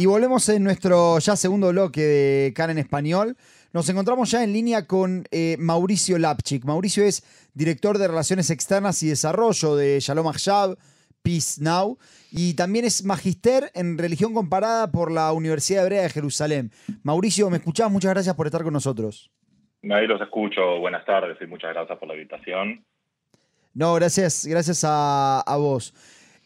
Y volvemos en nuestro ya segundo bloque de Cara en Español. Nos encontramos ya en línea con eh, Mauricio Lapchik. Mauricio es director de Relaciones Externas y Desarrollo de Shalom Achshab, Peace Now, y también es magister en religión comparada por la Universidad Hebrea de Jerusalén. Mauricio, ¿me escuchás? Muchas gracias por estar con nosotros. Ahí los escucho. Buenas tardes y muchas gracias por la invitación. No, gracias, gracias a, a vos.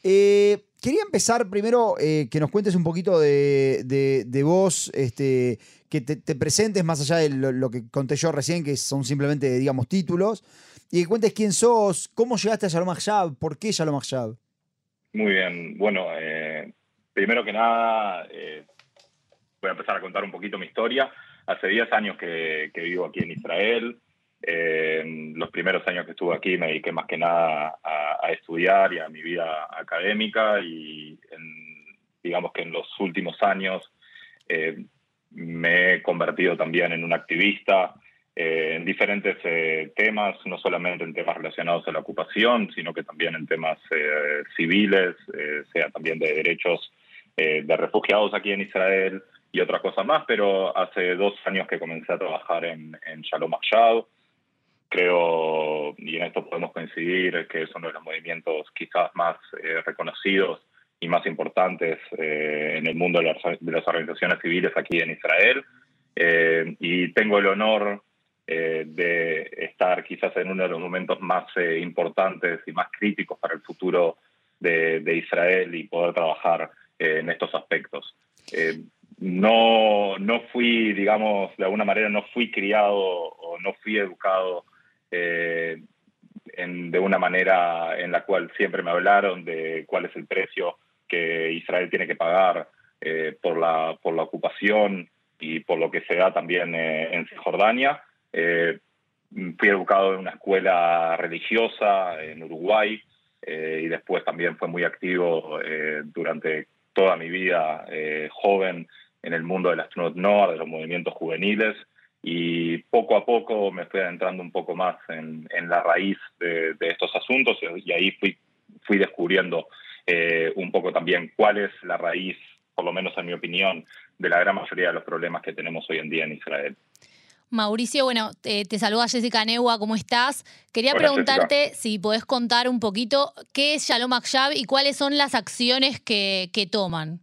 Eh, quería empezar primero eh, que nos cuentes un poquito de, de, vos, este, que te, presentes más allá de lo, que conté yo recién, que son simplemente, digamos, títulos, y que cuentes quién sos, cómo llegaste a Shalom Achshab, por qué Shalom Achshab. Muy bien, bueno, eh, primero que nada, voy a empezar a contar un poquito mi historia. Hace 10 años que vivo aquí en Israel. Eh, los primeros años que estuve aquí me dediqué más que nada a, estudiar y a mi vida académica y digamos que en los últimos años eh, me he convertido también en un activista eh, en diferentes temas, no solamente en temas relacionados a la ocupación, sino que también en temas civiles, sea también de derechos de refugiados aquí en Israel y otra cosa más, pero hace dos años que comencé a trabajar en, en Shalom Achshab, creo, y en esto podemos coincidir, que es uno de los movimientos quizás más eh, reconocidos y más importantes eh, en el mundo de las, organizaciones civiles aquí en Israel. Eh, y tengo el honor de estar quizás en uno de los momentos más importantes y más críticos para el futuro de, de Israel y poder trabajar en estos aspectos. no, no fui, digamos, de alguna manera no fui criado o no fui educado eh, de una manera en la cual siempre me hablaron de cuál es el precio que Israel tiene que pagar eh, por, la, por la ocupación y por lo que se da también eh, en Cisjordania. fui educado en una escuela religiosa en Uruguay y después también fue muy activo durante toda mi vida joven en el mundo de la Nord, de los movimientos juveniles y poco a poco me fui adentrando un poco más en, la raíz de, estos asuntos y ahí fui, fui descubriendo eh, un poco también cuál es la raíz, por lo menos en mi opinión, de la gran mayoría de los problemas que tenemos hoy en día en Israel. Mauricio, bueno, te, saluda Jessica Neua, ¿cómo estás? Quería preguntarte si podés contar un poquito qué es Shalom Akshab y cuáles son las acciones que, que toman.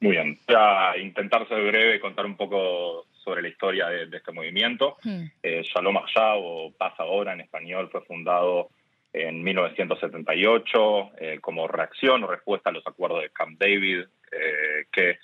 Muy bien, voy a intentar ser breve, contar un poco sobre la historia de, este movimiento. Hmm. Eh, Shalom o Paz Ahora en español, fue fundado en 1978 eh, como reacción o respuesta a los acuerdos de Camp David, eh, que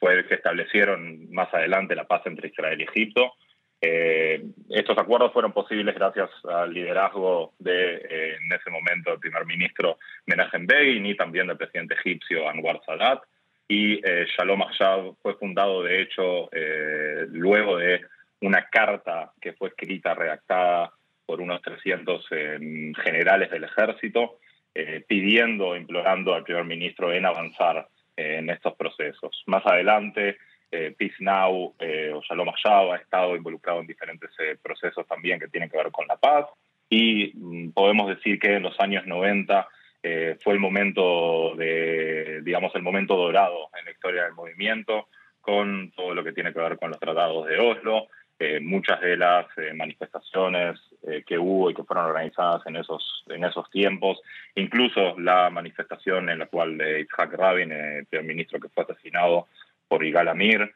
fue el que establecieron más adelante la paz entre Israel y Egipto. estos acuerdos fueron posibles gracias al liderazgo de, en ese momento, el primer ministro Menachem Begin y también del presidente egipcio Anwar Sadat y eh, Shalom Achshab fue fundado, de hecho, eh, luego de una carta que fue escrita, redactada por unos 300 em, generales del ejército, eh, pidiendo, implorando al primer ministro en avanzar en estos procesos. Más adelante, Peace Now o Shalom Achshab ha estado involucrado en diferentes procesos también que tienen que ver con la paz y mm, podemos decir que en los años 90 eh, fue el momento de, digamos, el momento dorado en la historia del movimiento, con todo lo que tiene que ver con los tratados de Oslo, eh, muchas de las eh, manifestaciones que hubo y que fueron organizadas en esos, en esos tiempos, incluso la manifestación en la cual Itzhak Rabin, el primer ministro que fue asesinado por Igal Amir,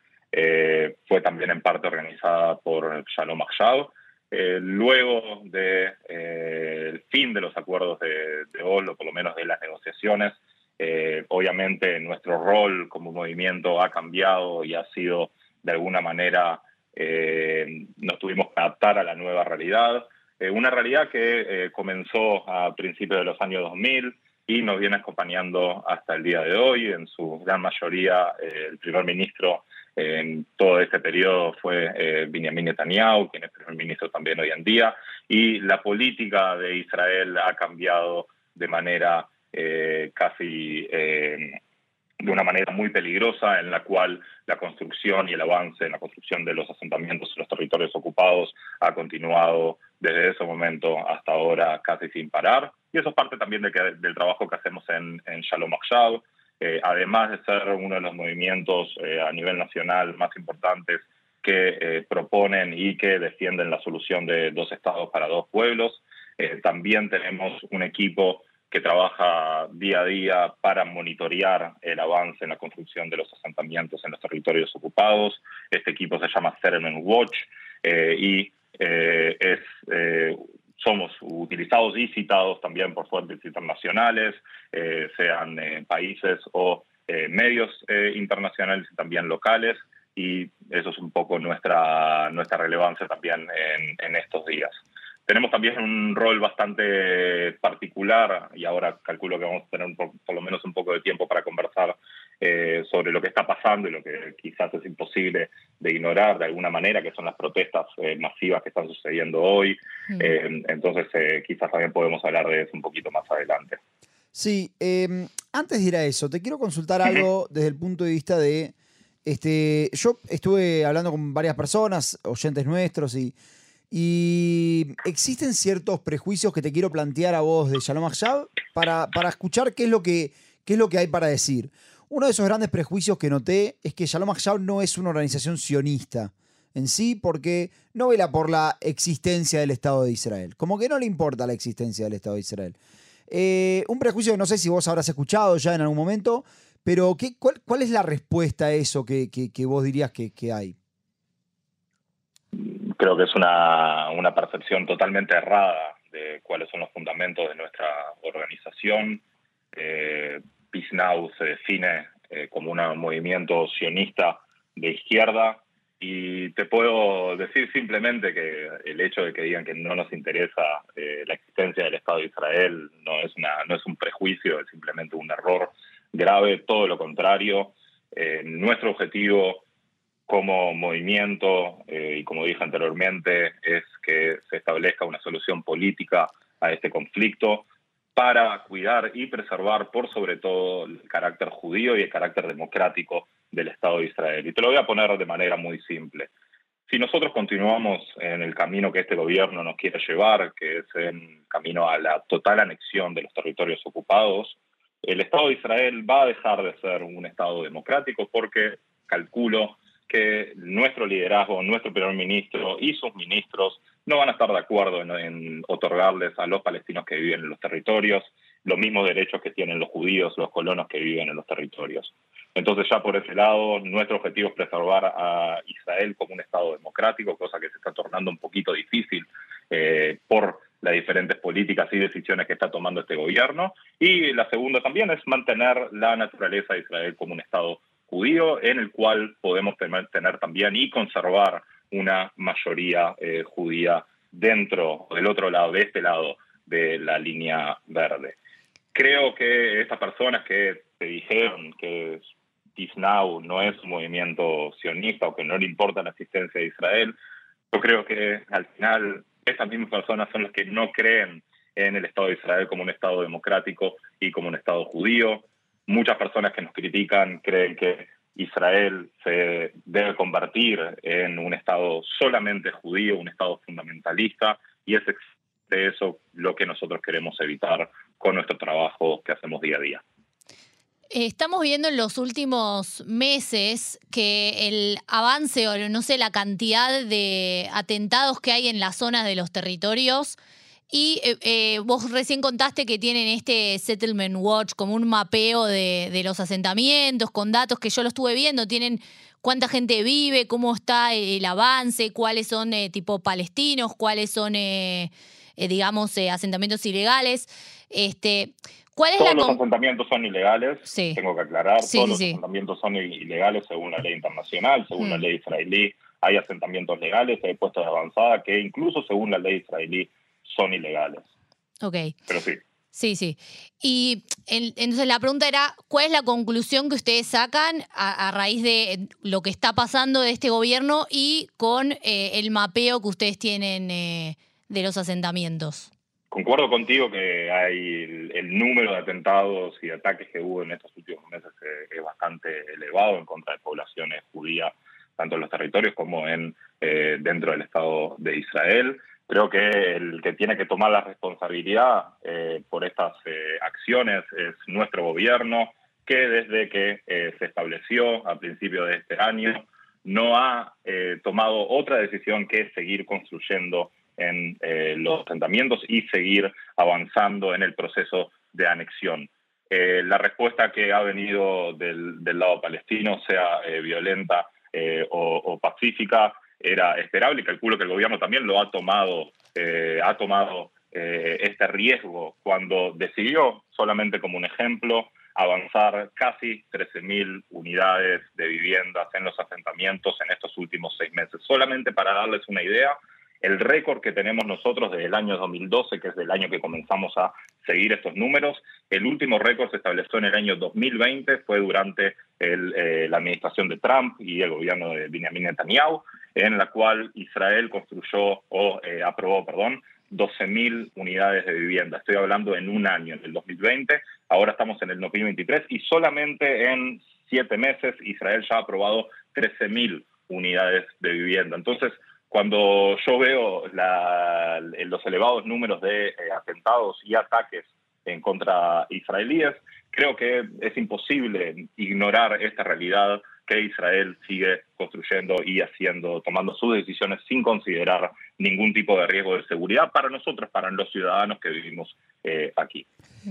fue también en parte organizada por Shalom Achshab, eh, luego del de, eh, fin de los acuerdos de, de Oslo, por lo menos de las negociaciones, eh, obviamente nuestro rol como movimiento ha cambiado y ha sido de alguna manera, nos tuvimos que adaptar a la nueva realidad, una realidad que comenzó a principios de los años 2000 y nos viene acompañando hasta el día de hoy, en su gran mayoría el primer ministro en todo este periodo fue eh, Benjamin Netanyahu, quien es primer ministro también hoy en día, y la política de Israel ha cambiado de manera eh, casi eh, de una manera muy peligrosa, en la cual la construcción y el avance en la construcción de los asentamientos en los territorios ocupados ha continuado desde ese momento hasta ahora casi sin parar. Y eso es parte también del trabajo que hacemos en, en Shalom Achshab, además de ser uno de los movimientos a nivel nacional más importantes que proponen y que defienden la solución de dos estados para dos pueblos, también tenemos un equipo que trabaja día a día para monitorear el avance en la construcción de los asentamientos en los territorios ocupados. Este equipo se llama Settlement Watch eh, y eh, es, eh, somos utilizados y citados también por fuentes internacionales, sean países o medios internacionales y también locales, y eso es un poco nuestra, nuestra relevancia también en, en estos días. Tenemos también un rol bastante particular y ahora calculo que vamos a tener por, lo menos un poco de tiempo para conversar eh, sobre lo que está pasando y lo que quizás es imposible de ignorar de alguna manera, que son las protestas eh, masivas que están sucediendo hoy. Mm. Eh, entonces quizás también podemos hablar de eso un poquito más adelante. Sí, em, antes de ir a eso, te quiero consultar algo desde el punto de vista de... Este, yo estuve hablando con varias personas, oyentes nuestros, y y existen ciertos prejuicios que te quiero plantear a vos de Shalom Achab para, para escuchar qué es, lo que, qué es lo que hay para decir. Uno de esos grandes prejuicios que noté es que Shalom Achab no es una organización sionista en sí porque no vela por la existencia del Estado de Israel. Como que no le importa la existencia del Estado de Israel. Eh, un prejuicio que no sé si vos habrás escuchado ya en algún momento, pero ¿qué, cuál, cuál, es la respuesta a eso que, que, vos dirías que, que hay? creo que es una, una percepción totalmente errada de cuáles son los fundamentos de nuestra organización. Eh, Peace Now se define eh, como un movimiento sionista de izquierda y te puedo decir simplemente que el hecho de que digan que no nos interesa eh, la existencia del Estado de Israel no es, una, no es un prejuicio, es simplemente un error grave, todo lo contrario. nuestro objetivo como movimiento, eh, y como dije anteriormente, es que se establezca una solución política a este conflicto para cuidar y preservar por sobre todo el carácter judío y el carácter democrático del Estado de Israel. Y te lo voy a poner de manera muy simple. Si nosotros continuamos en el camino que este gobierno nos quiere llevar, que es en camino a la total anexión de los territorios ocupados, el Estado de Israel va a dejar de ser un Estado democrático porque, calculo, que nuestro liderazgo, nuestro primer ministro y sus ministros no van a estar de acuerdo en, otorgarles a los palestinos que viven en los territorios los mismos derechos que tienen los judíos, los colonos que viven en los territorios. Entonces ya por ese lado, nuestro objetivo es preservar a Israel como un Estado democrático, cosa que se está tornando un poquito difícil eh, por las diferentes políticas y decisiones que está tomando este gobierno. Y la segunda también es mantener la naturaleza de Israel como un Estado judío, en el cual podemos tener, también y conservar una mayoría eh, judía dentro, del otro lado, de este lado de la línea verde. Creo que estas personas que te dijeron que Now no es un movimiento sionista o que no le importa la existencia de Israel, yo creo que al final estas mismas personas son las que no creen en el Estado de Israel como un Estado democrático y como un Estado judío, muchas personas que nos critican creen que Israel se debe convertir en un Estado solamente judío, un Estado fundamentalista, y es de eso lo que nosotros queremos evitar con nuestro trabajo que hacemos día a día. Estamos viendo en los últimos meses que el avance o no sé, la cantidad de atentados que hay en las zonas de los territorios y eh, eh, vos recién contaste que tienen este Settlement Watch como un mapeo de, los asentamientos con datos que yo lo estuve viendo. Tienen cuánta gente vive, cómo está el avance, cuáles son eh, tipo palestinos, cuáles son, digamos, asentamientos ilegales. Este, ¿cuál es Todos los asentamientos son ilegales, tengo que aclarar. Todos los asentamientos son ilegales según la ley internacional, según la mm. ley israelí. Hay asentamientos legales, hay puestos de avanzada que incluso según la ley israelí son ilegales. Ok. Pero sí. Sí, sí. Y entonces la pregunta era, ¿cuál es la conclusión que ustedes sacan a, raíz de lo que está pasando de este gobierno y con eh, el mapeo que ustedes tienen eh, de los asentamientos? Concuerdo contigo que hay el, número de atentados y ataques que hubo en estos últimos meses es, bastante elevado en contra de poblaciones judías, tanto en los territorios como en eh, dentro del Estado de Israel. Creo que el que tiene que tomar la responsabilidad eh, por estas eh, acciones es nuestro gobierno, que desde que se estableció a principios de este año no ha tomado otra decisión que seguir construyendo en los asentamientos y seguir avanzando en el proceso de anexión. Eh, la respuesta que ha venido del, lado palestino, sea eh, violenta eh, o, pacífica, era esperable y calculo que el gobierno también lo ha tomado, ha tomado este riesgo cuando decidió, solamente como un ejemplo, avanzar casi 13.000 unidades de viviendas en los asentamientos en estos últimos seis meses. Solamente para darles una idea, el récord que tenemos nosotros desde el año 2012, que es el año que comenzamos a seguir estos números, el último récord se estableció en el año 2020, fue durante eh, la administración de Trump y el gobierno de Benjamin Netanyahu, en la cual Israel construyó o eh, aprobó, perdón, 12.000 unidades de vivienda. Estoy hablando en un año, en el 2020, ahora estamos en el 2023 y solamente en siete meses Israel ya ha aprobado 13.000 unidades de vivienda. Entonces, cuando yo veo los elevados números de eh, atentados y ataques en contra israelíes, creo que es imposible ignorar esta realidad que Israel sigue construyendo y haciendo, tomando sus decisiones sin considerar ningún tipo de riesgo de seguridad para nosotros, para los ciudadanos que vivimos eh, aquí.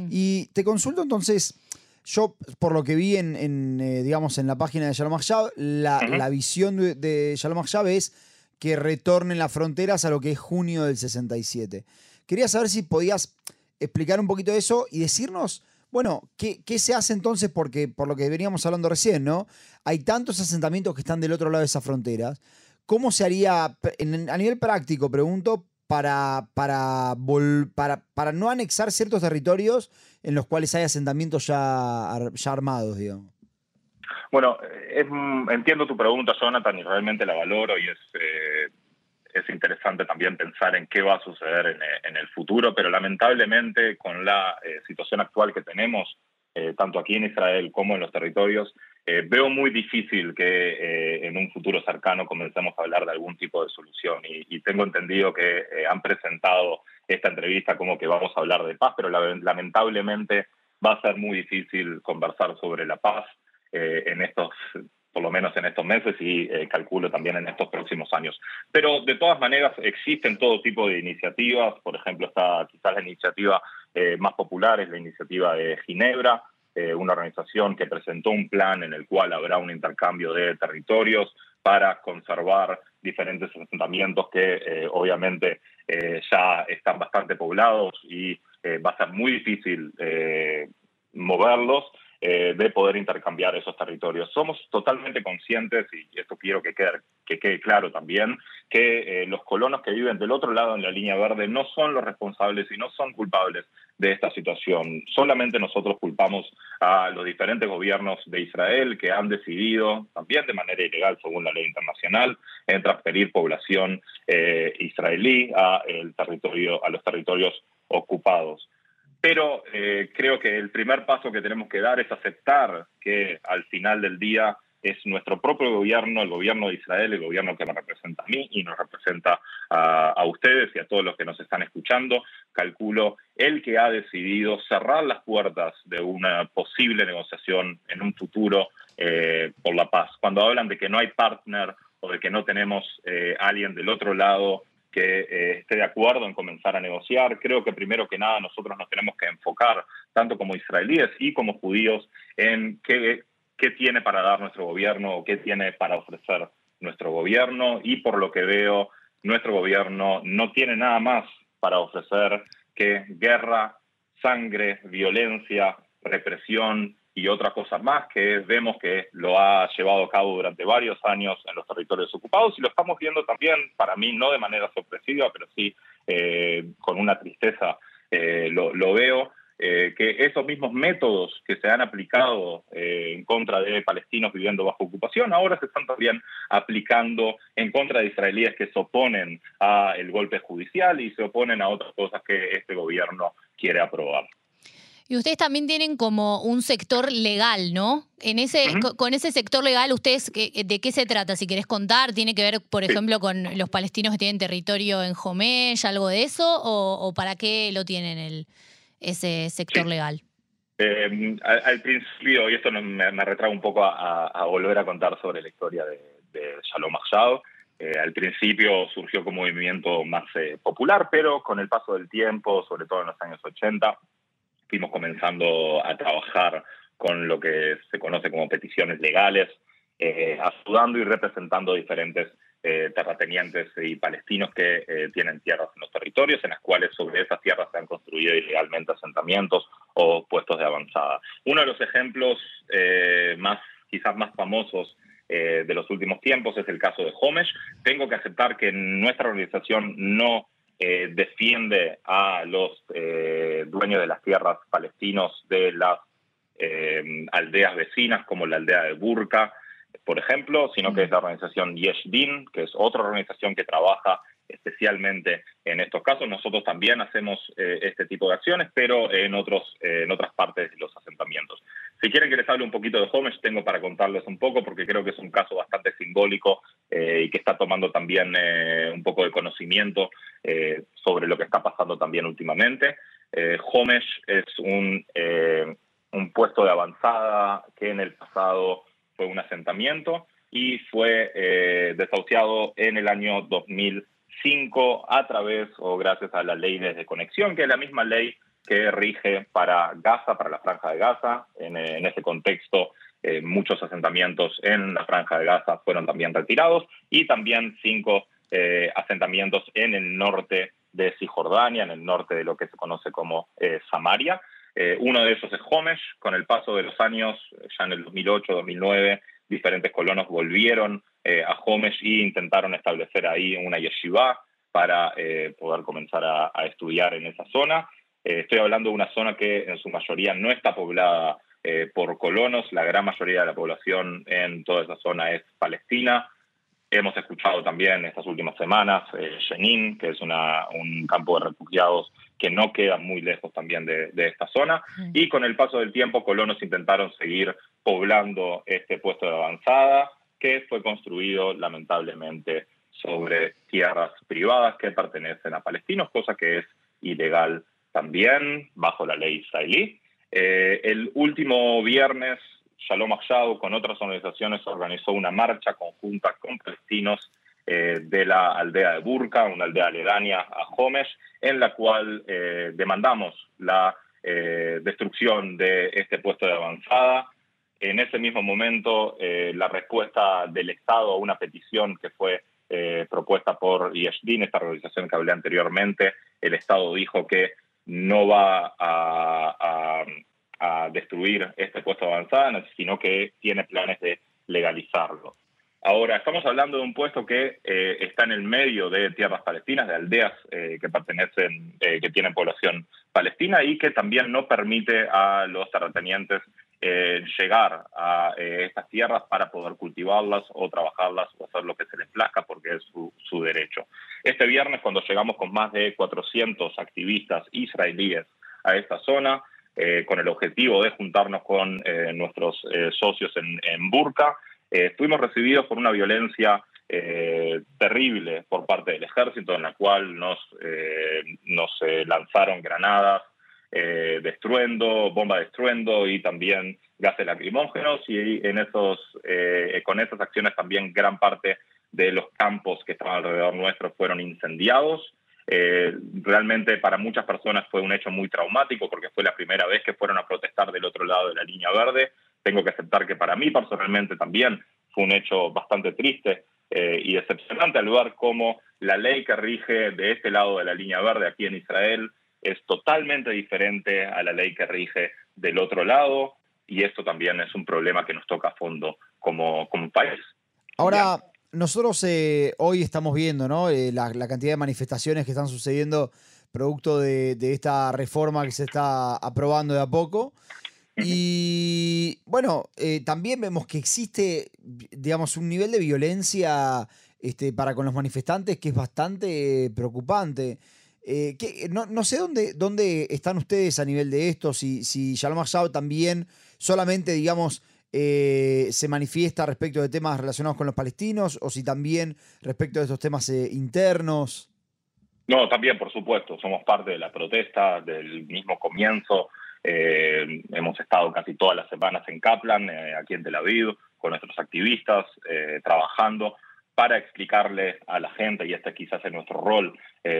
Y te consulto entonces, yo por lo que vi en, eh, digamos, en la página de Shalom Achab, la, visión de, de Shalom es que retornen las fronteras a lo que es junio del 67. Quería saber si podías explicar un poquito eso y decirnos, bueno, ¿qué, se hace entonces? Porque por lo que veníamos hablando recién, ¿no? Hay tantos asentamientos que están del otro lado de esas fronteras. ¿Cómo se haría, a nivel práctico, pregunto, para, para, para, para no anexar ciertos territorios en los cuales hay asentamientos ya, ya armados, digamos? Bueno, entiendo tu pregunta, Jonathan, y realmente la valoro y es, eh, interesante también pensar en qué va a suceder en, el futuro, pero lamentablemente con la eh, situación actual que tenemos, eh, tanto aquí en Israel como en los territorios, veo muy difícil que en un futuro cercano comencemos a hablar de algún tipo de solución. Y, y tengo entendido que han presentado esta entrevista como que vamos a hablar de paz, pero lamentablemente va a ser muy difícil conversar sobre la paz eh, en estos por lo menos en estos meses y eh, calculo también en estos próximos años. Pero de todas maneras existen todo tipo de iniciativas, por ejemplo está quizás la iniciativa eh, más popular, es la iniciativa de Ginebra, una organización que presentó un plan en el cual habrá un intercambio de territorios para conservar diferentes asentamientos que obviamente ya están bastante poblados y va a ser muy difícil moverlos eh, de poder intercambiar esos territorios. Somos totalmente conscientes, y esto quiero que quede, que quede claro también, que eh, los colonos que viven del otro lado en la línea verde no son los responsables y no son culpables de esta situación. Solamente nosotros culpamos a los diferentes gobiernos de Israel que han decidido, también de manera ilegal según la ley internacional, en transferir población eh, israelí a, el territorio, a los territorios ocupados. Pero eh, creo que el primer paso que tenemos que dar es aceptar que al final del día es nuestro propio gobierno, el gobierno de Israel, el gobierno que me representa a mí y nos representa a, ustedes y a todos los que nos están escuchando. Calculo el que ha decidido cerrar las puertas de una posible negociación en un futuro eh, por la paz. Cuando hablan de que no hay partner o de que no tenemos eh, alguien del otro lado que eh, esté de acuerdo en comenzar a negociar. Creo que primero que nada nosotros nos tenemos que enfocar, tanto como israelíes y como judíos, en qué, qué tiene para dar nuestro gobierno o qué tiene para ofrecer nuestro gobierno. Y por lo que veo, nuestro gobierno no tiene nada más para ofrecer que guerra, sangre, violencia, represión y otra cosa más que vemos que lo ha llevado a cabo durante varios años en los territorios ocupados y lo estamos viendo también, para mí no de manera sorpresiva, pero sí eh, con una tristeza eh, lo, veo, eh, que esos mismos métodos que se han aplicado en contra de palestinos viviendo bajo ocupación, ahora se están también aplicando en contra de israelíes que se oponen al golpe judicial y se oponen a otras cosas que este gobierno quiere aprobar. Y ustedes también tienen como un sector legal, ¿no? En ese, Con ese sector legal, ¿ustedes de qué se trata? Si querés contar, ¿tiene que ver, por ejemplo, con los palestinos que tienen territorio en Homesh, algo de eso? ¿O, para qué lo tienen el, ese sector legal? Eh, al, principio, y esto me, me retrae un poco a, volver a contar sobre la historia de, de Shalom Achado, eh, al principio surgió como movimiento más eh, popular, pero con el paso del tiempo, sobre todo en los años 80, fuimos comenzando a trabajar con lo que se conoce como peticiones legales, eh, ayudando y representando diferentes terratenientes y palestinos que tienen tierras en los territorios, en las cuales sobre esas tierras se han construido ilegalmente asentamientos o puestos de avanzada. Uno de los ejemplos más, quizás más famosos eh, de los últimos tiempos, es el caso de Homesh. Tengo que aceptar que nuestra organización no eh, defiende a los eh, dueños de las tierras palestinos de las aldeas vecinas, como la aldea de Burka, por ejemplo, sino que es la organización Yeshdin, que es otra organización que trabaja especialmente en estos casos. Nosotros también hacemos este tipo de acciones, pero en, otros, en otras partes de los asentamientos. Si quieren que les hable un poquito de Homesh, tengo para contarles un poco, porque creo que es un caso bastante simbólico eh, y que está tomando también eh, un poco de conocimiento eh, sobre lo que está pasando también últimamente. Homesh es un, un puesto de avanzada que en el pasado fue un asentamiento y fue desahuciado en el año 2005 a través o gracias a la ley de conexión, que es la misma ley que rige para Gaza, para la franja de Gaza. En, ese contexto, eh, muchos asentamientos en la franja de Gaza fueron también retirados y también cinco eh, asentamientos en el norte de Cisjordania, en el norte de lo que se conoce como eh, Samaria. uno de esos es Homesh. Con el paso de los años, ya en el 2008, 2009, diferentes colonos volvieron a Homesh e intentaron establecer ahí una yeshiva para poder comenzar a estudiar en esa zona. Eh, estoy hablando de una zona que en su mayoría no está poblada eh, por colonos, la gran mayoría de la población en toda esa zona es palestina. Hemos escuchado también estas últimas semanas eh, Jenin, que es un campo de refugiados que no queda muy lejos también de, esta zona. Y con el paso del tiempo, colonos intentaron seguir poblando este puesto de avanzada, que fue construido lamentablemente sobre tierras privadas que pertenecen a palestinos, cosa que es ilegal también bajo la ley israelí. Eh, el último viernes, Shalom Achado con otras organizaciones organizó una marcha conjunta con palestinos eh, de la aldea de Burka, una aldea aledaña a Homesh, en la cual eh, demandamos la destrucción de este puesto de avanzada. En ese mismo momento, la respuesta del Estado a una petición que fue propuesta por IESDIN, esta organización que hablé anteriormente, el Estado dijo que no va a, destruir este puesto de avanzada, sino que tiene planes de legalizarlo. Ahora, estamos hablando de un puesto que eh, está en el medio de tierras palestinas, de aldeas eh, que pertenecen, eh, que tienen población palestina y que también no permite a los terratenientes llegar a estas tierras para poder cultivarlas o trabajarlas o hacer lo que se les plazca porque es su, derecho. Este viernes, cuando llegamos con más de 400 activistas israelíes a esta zona, con el objetivo de juntarnos con nuestros socios en Burka, eh, fuimos recibidos por una violencia eh, terrible por parte del ejército, en la cual nos, eh, nos lanzaron granadas de estruendo, bomba de estruendo y también gases lacrimógenos y en esos, con esas acciones también gran parte de los campos que estaban alrededor nuestro fueron incendiados. realmente para muchas personas fue un hecho muy traumático porque fue la primera vez que fueron a protestar del otro lado de la línea verde tengo que aceptar que para mí personalmente también fue un hecho bastante triste eh, y decepcionante al ver cómo la ley que rige de este lado de la línea verde aquí en Israel es totalmente diferente a la ley que rige del otro lado y esto también es un problema que nos toca a fondo como, como país. Ahora, nosotros eh, hoy estamos viendo ¿no? Eh, la, cantidad de manifestaciones que están sucediendo producto de, de, esta reforma que se está aprobando de a poco. Y bueno, eh, también vemos que existe, digamos, un nivel de violencia este, para con los manifestantes que es bastante preocupante. Eh, que, no, sé dónde, dónde están ustedes a nivel de esto, si, si Shalom también solamente, digamos, eh, se manifiesta respecto de temas relacionados con los palestinos o si también respecto de estos temas internos. No, también, por supuesto, somos parte de la protesta, del mismo comienzo. Eh, hemos estado casi todas las semanas en Kaplan, eh, aquí en Tel Aviv, con nuestros activistas, eh, trabajando para explicarle a la gente, y este quizás es nuestro rol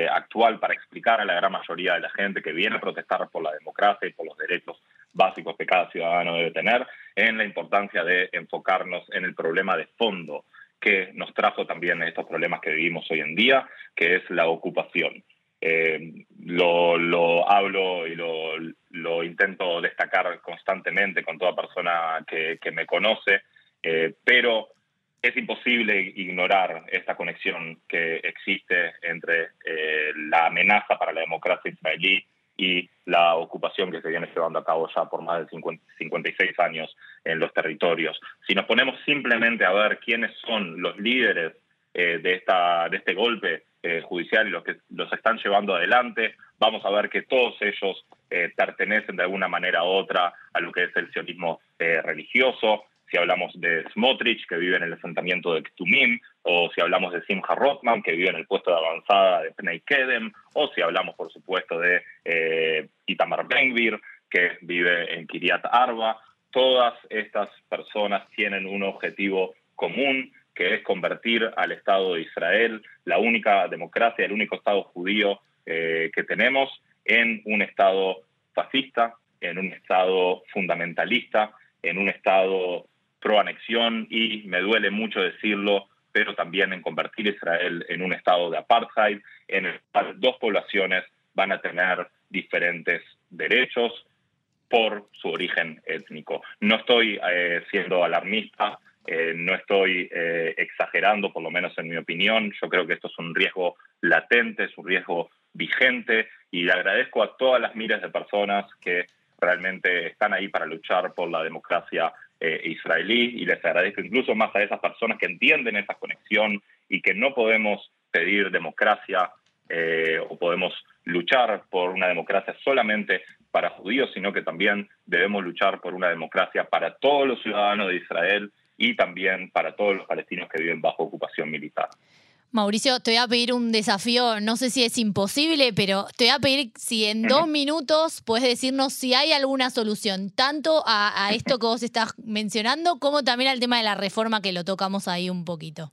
actual, para explicar a la gran mayoría de la gente que viene a protestar por la democracia y por los derechos básicos que cada ciudadano debe tener, en la importancia de enfocarnos en el problema de fondo que nos trajo también estos problemas que vivimos hoy en día, que es la ocupación. Eh, lo, hablo y lo, intento destacar constantemente con toda persona que, me conoce, eh, pero es imposible ignorar esta conexión que existe entre eh, la amenaza para la democracia israelí y la ocupación que se viene llevando a cabo ya por más de 56 años en los territorios. Si nos ponemos simplemente a ver quiénes son los líderes de, esta, de este golpe eh, judicial y los que los están llevando adelante. Vamos a ver que todos ellos eh, pertenecen de alguna manera u otra a lo que es el sionismo eh, religioso. Si hablamos de Smotrich, que vive en el asentamiento de Ktumim, o si hablamos de Simcha Rothman, que vive en el puesto de avanzada de Pnei Kedem, o si hablamos, por supuesto, de Itamar Benvir, que vive en Kiryat Arba, todas estas personas tienen un objetivo común que es convertir al Estado de Israel, la única democracia, el único Estado judío eh, que tenemos, en un Estado fascista, en un Estado fundamentalista, en un Estado pro anexión y, me duele mucho decirlo, pero también en convertir a Israel en un Estado de apartheid, en el cual dos poblaciones van a tener diferentes derechos por su origen étnico. No estoy eh, siendo alarmista, eh, no estoy eh, exagerando, por lo menos en mi opinión. Yo creo que esto es un riesgo latente, es un riesgo vigente y le agradezco a todas las miles de personas que realmente están ahí para luchar por la democracia eh, israelí y les agradezco incluso más a esas personas que entienden esa conexión y que no podemos pedir democracia o podemos luchar por una democracia solamente para judíos, sino que también debemos luchar por una democracia para todos los ciudadanos de Israel y también para todos los palestinos que viven bajo ocupación militar. Mauricio, te voy a pedir un desafío, no sé si es imposible, pero te voy a pedir si en dos minutos puedes decirnos si hay alguna solución, tanto a, esto que vos estás mencionando, como también al tema de la reforma que lo tocamos ahí un poquito.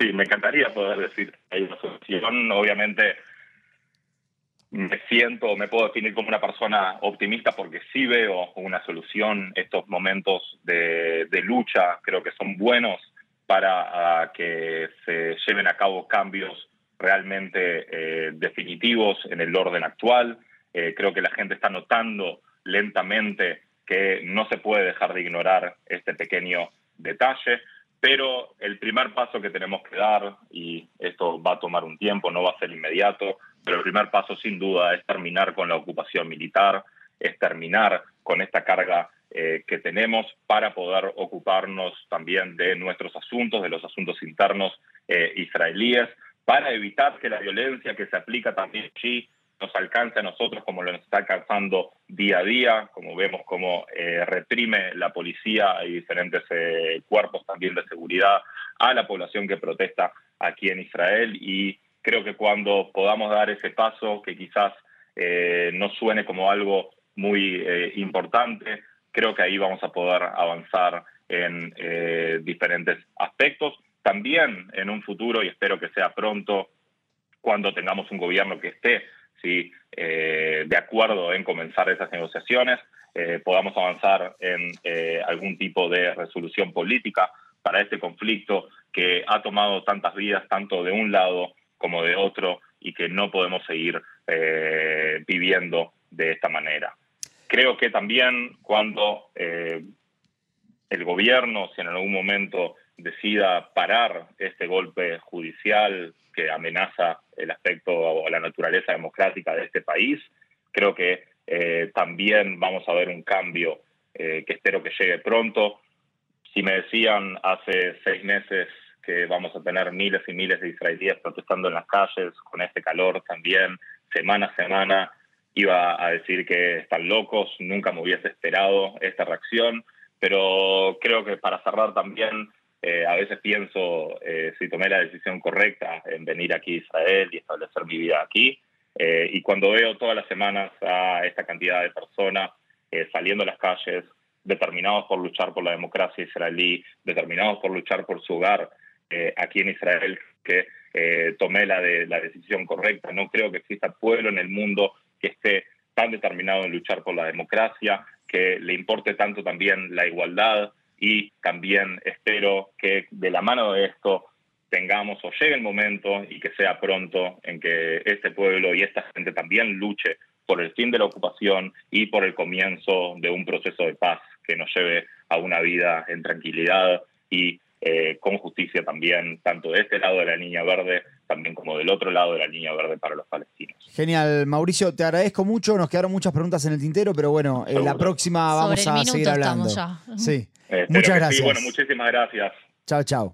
Sí, me encantaría poder decir hay una solución. Obviamente me siento, me puedo definir como una persona optimista porque sí veo una solución. Estos momentos de, lucha creo que son buenos para que se lleven a cabo cambios realmente eh, definitivos en el orden actual. Eh, creo que la gente está notando lentamente que no se puede dejar de ignorar este pequeño detalle, pero el primer paso que tenemos que dar, y esto va a tomar un tiempo, no va a ser inmediato, pero el primer paso sin duda es terminar con la ocupación militar, es terminar con esta carga eh, que tenemos para poder ocuparnos también de nuestros asuntos, de los asuntos internos eh, israelíes, para evitar que la violencia que se aplica también allí nos alcance a nosotros como lo está alcanzando día a día, como vemos cómo eh, reprime la policía y diferentes cuerpos también de seguridad a la población que protesta aquí en Israel y creo que cuando podamos dar ese paso, que quizás eh, no suene como algo muy eh, importante, creo que ahí vamos a poder avanzar en eh, diferentes aspectos. También en un futuro, y espero que sea pronto, cuando tengamos un gobierno que esté ¿sí? de acuerdo en comenzar esas negociaciones, podamos avanzar en algún tipo de resolución política para este conflicto que ha tomado tantas vidas, tanto de un lado como de otro y que no podemos seguir eh, viviendo de esta manera. Creo que también cuando eh, el gobierno, si en algún momento decida parar este golpe judicial que amenaza el aspecto o la naturaleza democrática de este país, creo que eh, también vamos a ver un cambio que espero que llegue pronto. Si me decían hace seis meses que vamos a tener miles y miles de israelíes protestando en las calles, con este calor también, semana a semana. Iba a decir que están locos, nunca me hubiese esperado esta reacción, pero creo que para cerrar también, eh, a veces pienso eh, si tomé la decisión correcta en venir aquí a Israel y establecer mi vida aquí. Eh, y cuando veo todas las semanas a esta cantidad de personas saliendo a las calles, determinados por luchar por la democracia israelí, determinados por luchar por su hogar aquí en Israel, que tomé la, la decisión correcta. No creo que exista pueblo en el mundo que esté tan determinado en luchar por la democracia, que le importe tanto también la igualdad y también espero que de la mano de esto tengamos o llegue el momento y que sea pronto en que este pueblo y esta gente también luche por el fin de la ocupación y por el comienzo de un proceso de paz que nos lleve a una vida en tranquilidad y eh, con justicia también, tanto de este lado de la línea verde, también como del otro lado de la línea verde para los palestinos. Genial, Mauricio, te agradezco mucho. Nos quedaron muchas preguntas en el tintero, pero bueno, en la próxima vamos a seguir hablando. Sí. Muchas gracias. Bueno, muchísimas gracias. Chao, chao.